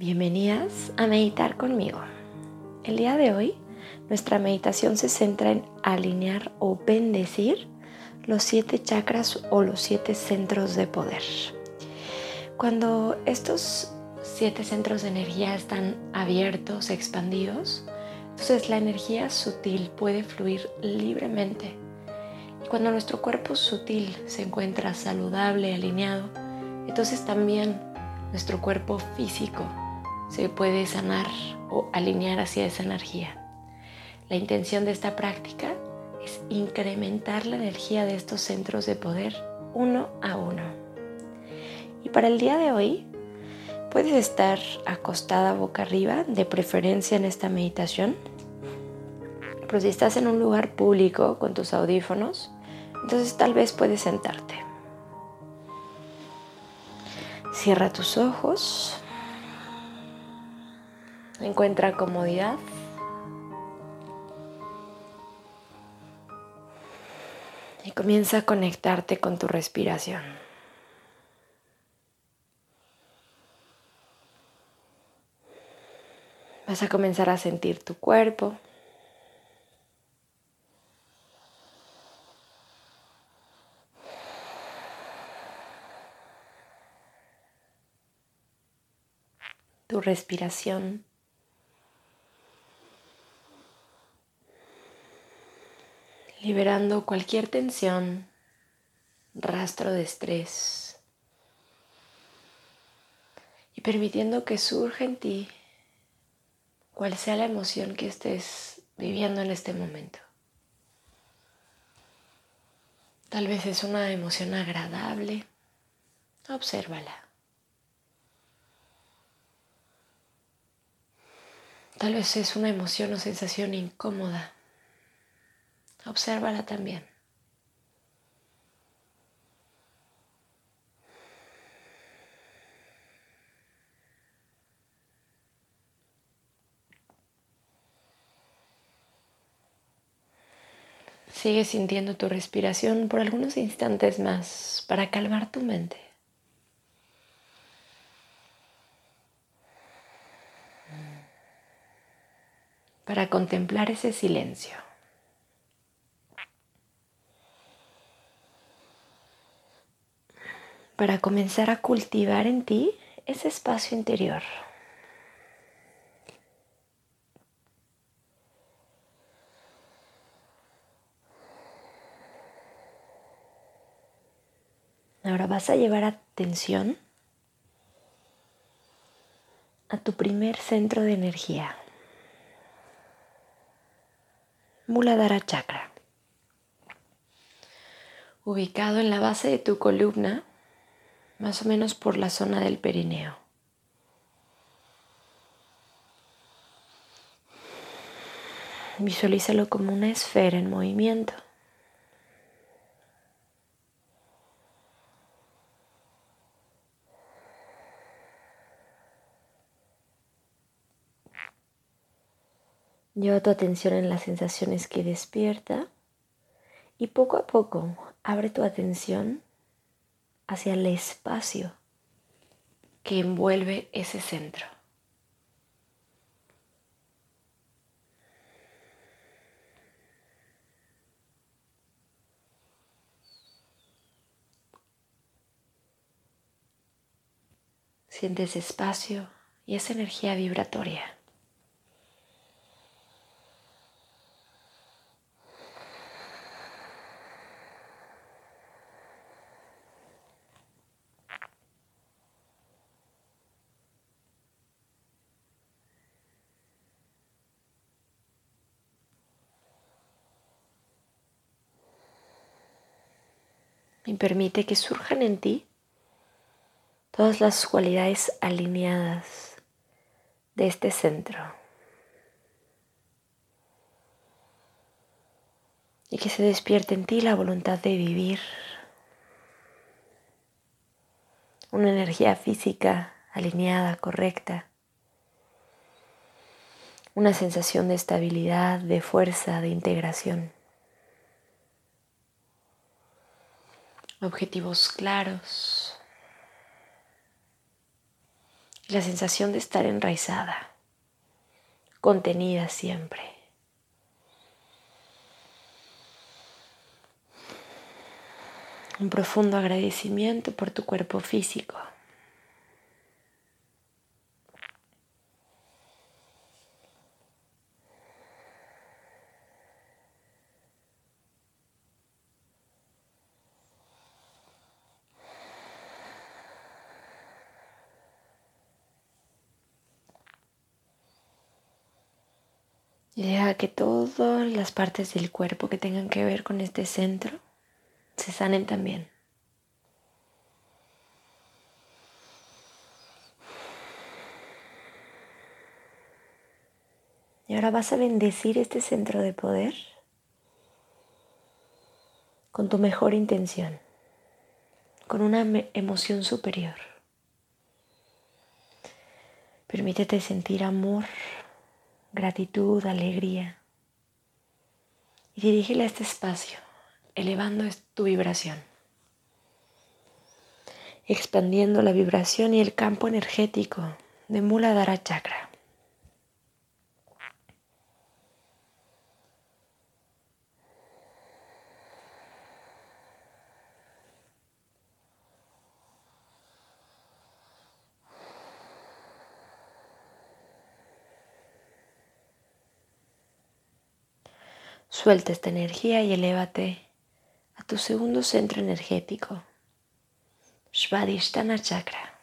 Bienvenidas a meditar conmigo. El día de hoy nuestra meditación se centra en alinear o bendecir los siete chakras o los siete centros de poder. Cuando estos siete centros de energía están abiertos, expandidos, entonces la energía sutil puede fluir libremente. Y cuando nuestro cuerpo sutil se encuentra saludable, alineado, entonces también nuestro cuerpo físico se puede sanar o alinear hacia esa energía. La intención de esta práctica es incrementar la energía de estos centros de poder uno a uno. Y para el día de hoy, puedes estar acostada boca arriba, de preferencia en esta meditación. Pero si estás en un lugar público con tus audífonos, entonces tal vez puedes sentarte. Cierra tus ojos Encuentra comodidad. Y comienza a conectarte con tu respiración. Vas a comenzar a sentir tu cuerpo. Tu respiración. Liberando cualquier tensión, rastro de estrés y permitiendo que surja en ti cual sea la emoción que estés viviendo en este momento. Tal vez es una emoción agradable, obsérvala. Tal vez es una emoción o sensación incómoda, Obsérvala también. Sigue sintiendo tu respiración por algunos instantes más para calmar tu mente. Para contemplar ese silencio. Para comenzar a cultivar en ti ese espacio interior. Ahora vas a llevar atención a tu primer centro de energía, Muladhara Chakra, ubicado en la base de tu columna más o menos por la zona del perineo. Visualízalo como una esfera en movimiento. Lleva tu atención en las sensaciones que despierta y poco a poco abre tu atención hacia el espacio que envuelve ese centro. Siente ese espacio y esa energía vibratoria. Y permite que surjan en ti todas las cualidades alineadas de este centro. Y que se despierte en ti la voluntad de vivir, una energía física alineada, correcta, una sensación de estabilidad, de fuerza, de integración. Objetivos claros, la sensación de estar enraizada, contenida siempre. Un profundo agradecimiento por tu cuerpo físico. Y que todas las partes del cuerpo que tengan que ver con este centro se sanen también. Y ahora vas a bendecir este centro de poder con tu mejor intención, con una emoción superior. Permítete sentir amor gratitud, alegría. Y dirígele a este espacio, elevando tu vibración, expandiendo la vibración y el campo energético de Muladhara Chakra. Suelta esta energía y elévate a tu segundo centro energético, Svadhisthana Chakra.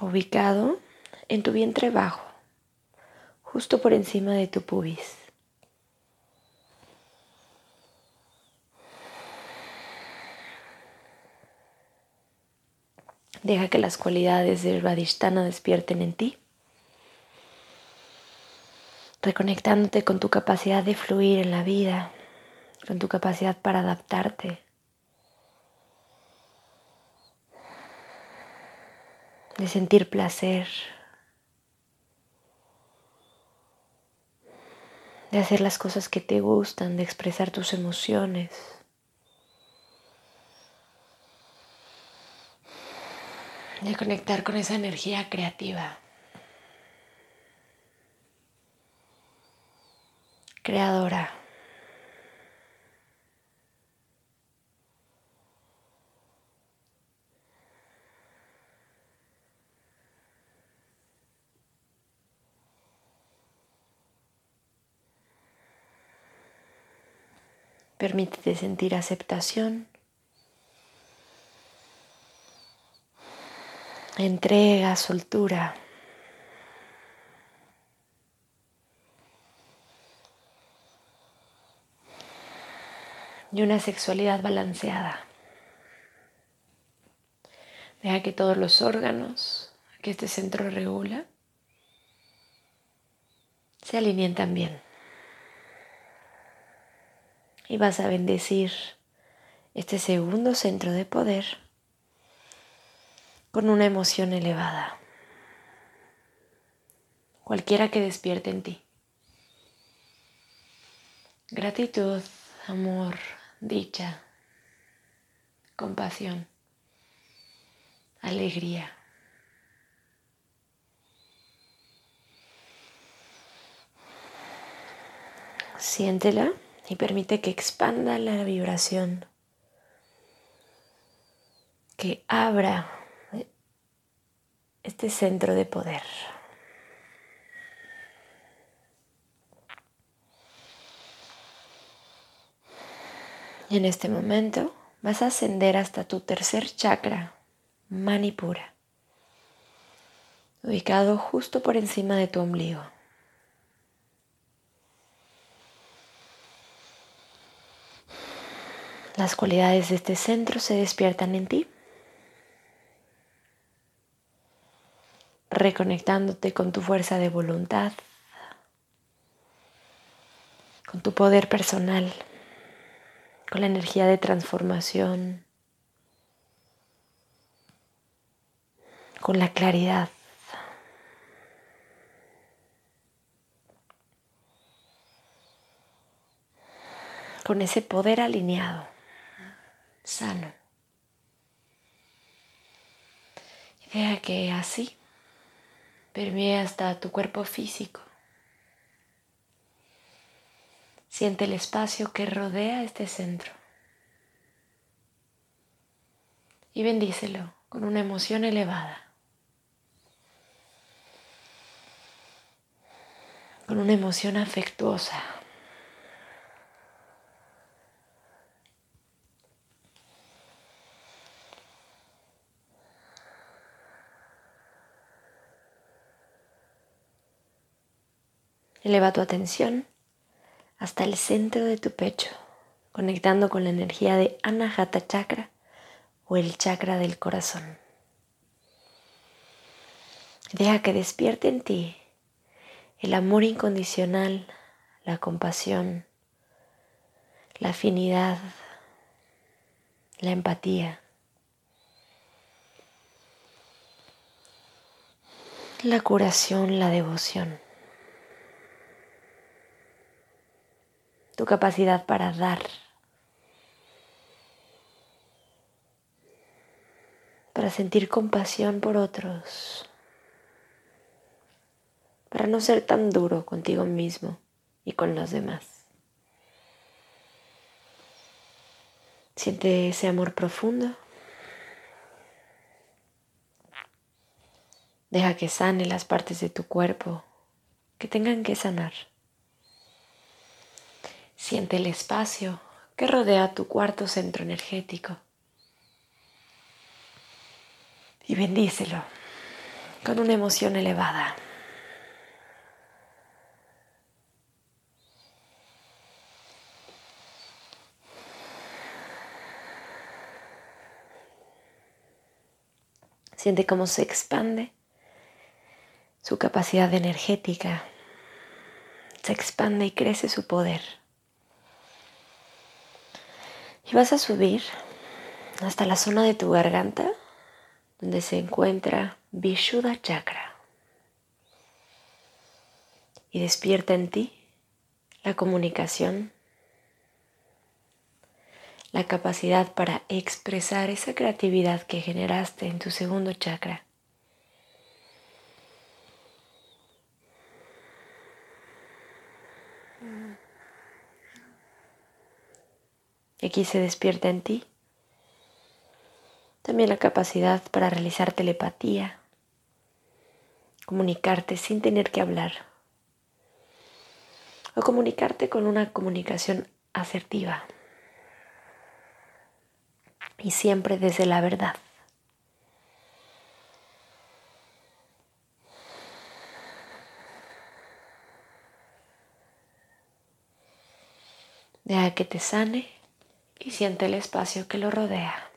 Ubicado en tu vientre bajo, justo por encima de tu pubis. Deja que las cualidades de Svadhisthana despierten en ti reconectándote con tu capacidad de fluir en la vida, con tu capacidad para adaptarte. de sentir placer, de hacer las cosas que te gustan, de expresar tus emociones. de conectar con esa energía creativa. Creadora. Permítete sentir aceptación, entrega, soltura. Y una sexualidad balanceada. Deja que todos los órganos que este centro regula se alineen también. Y vas a bendecir este segundo centro de poder con una emoción elevada, cualquiera que despierte en ti. Gratitud, amor, dicha, compasión, alegría. Siéntela y permite que expanda la vibración, que abra este centro de poder. Y en este momento vas a ascender hasta tu tercer chakra, Manipura, ubicado justo por encima de tu ombligo. Las cualidades de este centro se despiertan en ti, reconectándote con tu fuerza de voluntad, con tu poder personal con la energía de transformación, con la claridad. con ese poder alineado, sano. Deja que así permee hasta tu cuerpo físico. Siente el espacio que rodea este centro. Y bendícelo con una emoción elevada. Con una emoción afectuosa. Eleva tu atención hasta el centro de tu pecho, conectando con la energía de Anahata Chakra o el chakra del corazón. Deja que despierte en ti el amor incondicional, la compasión, la afinidad, la empatía, la curación, la devoción. Tu capacidad para dar. Para sentir compasión por otros. Para no ser tan duro contigo mismo y con los demás. Siente ese amor profundo. Deja que sane las partes de tu cuerpo que tengan que sanar. Siente el espacio que rodea tu cuarto centro energético. Y bendícelo con una emoción elevada. Siente cómo se expande su capacidad energética. Se expande y crece su poder. Y vas a subir hasta la zona de tu garganta donde se encuentra Vishuddha Chakra. Y despierta en ti la comunicación, la capacidad para expresar esa creatividad que generaste en tu segundo chakra. Aquí se despierta en ti. También la capacidad para realizar telepatía, comunicarte sin tener que hablar o comunicarte con una comunicación asertiva y siempre desde la verdad. Deja que te sane y siente el espacio que lo rodea.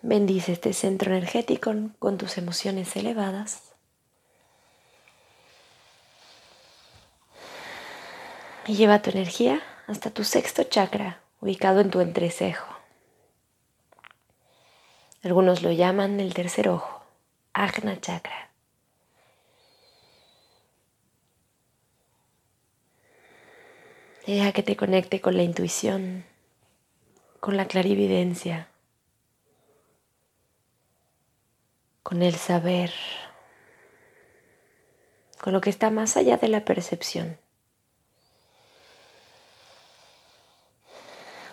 Bendice este centro energético con tus emociones elevadas. Y lleva tu energía hasta tu sexto chakra, ubicado en tu entrecejo. Algunos lo llaman el tercer ojo. Agna Chakra. Deja que te conecte con la intuición, con la clarividencia, con el saber, con lo que está más allá de la percepción,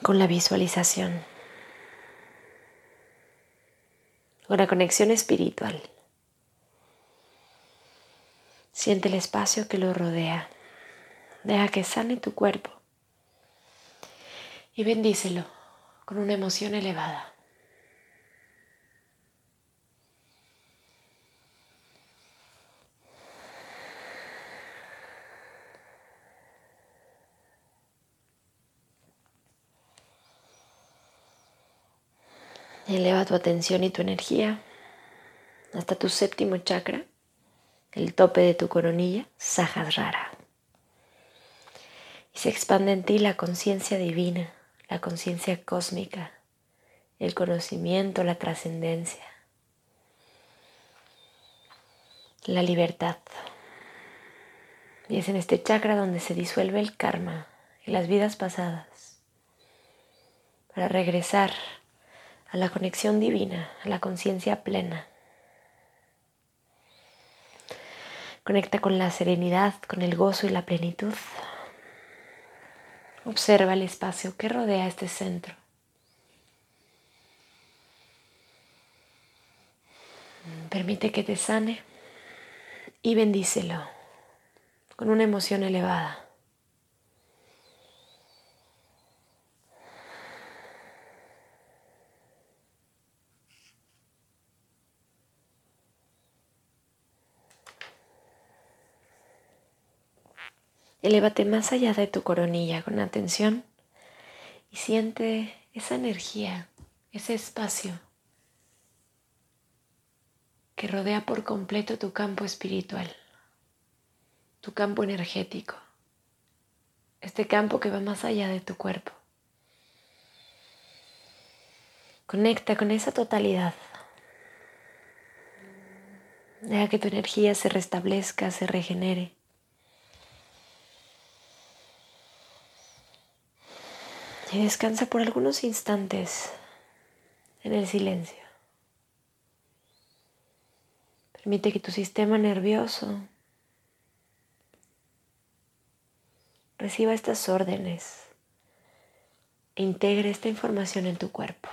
con la visualización. Una conexión espiritual. Siente el espacio que lo rodea. Deja que sane tu cuerpo y bendícelo con una emoción elevada. Eleva tu atención y tu energía hasta tu séptimo chakra, el tope de tu coronilla, Sahasrara. Y se expande en ti la conciencia divina, la conciencia cósmica, el conocimiento, la trascendencia, la libertad, Y es en este chakra donde se disuelve el karma y las vidas pasadas para regresar a la conexión divina, a la conciencia plena. Conecta con la serenidad, con el gozo y la plenitud. Observa el espacio que rodea este centro. Permite que te sane y bendícelo con una emoción elevada. Elévate más allá de tu coronilla con atención y siente esa energía, ese espacio que rodea por completo tu campo espiritual, tu campo energético, este campo que va más allá de tu cuerpo. Conecta con esa totalidad. Deja que tu energía se restablezca, se regenere. Y descansa por algunos instantes en el silencio. Permite que tu sistema nervioso reciba estas órdenes e integre esta información en tu cuerpo.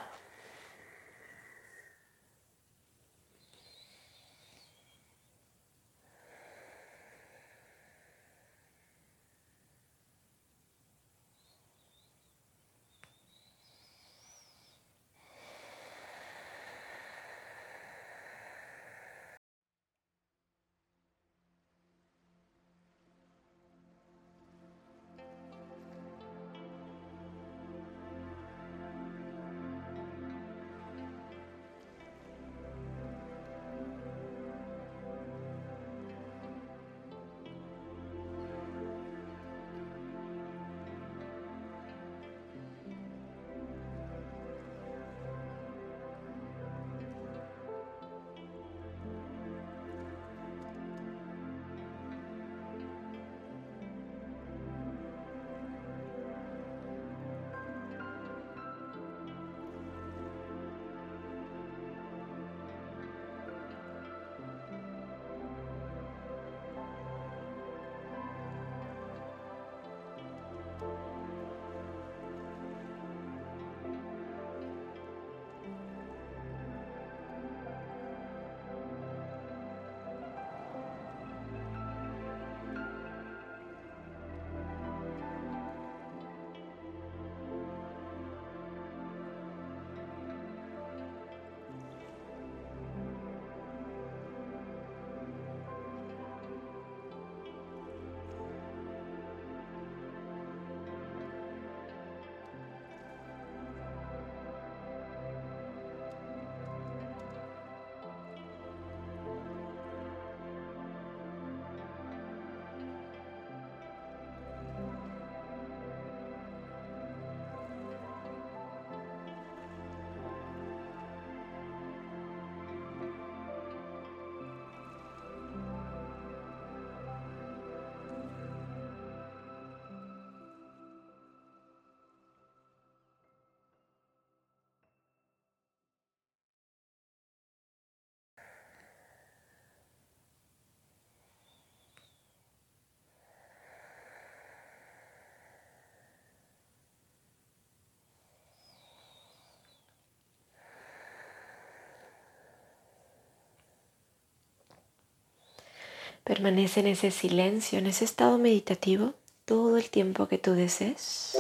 Permanece en ese silencio, en ese estado meditativo, todo el tiempo que tú desees.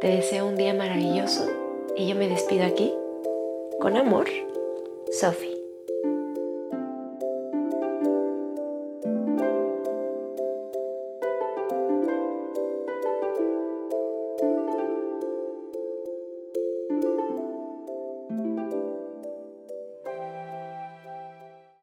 Te deseo un día maravilloso y yo me despido aquí. Con amor, Sophie.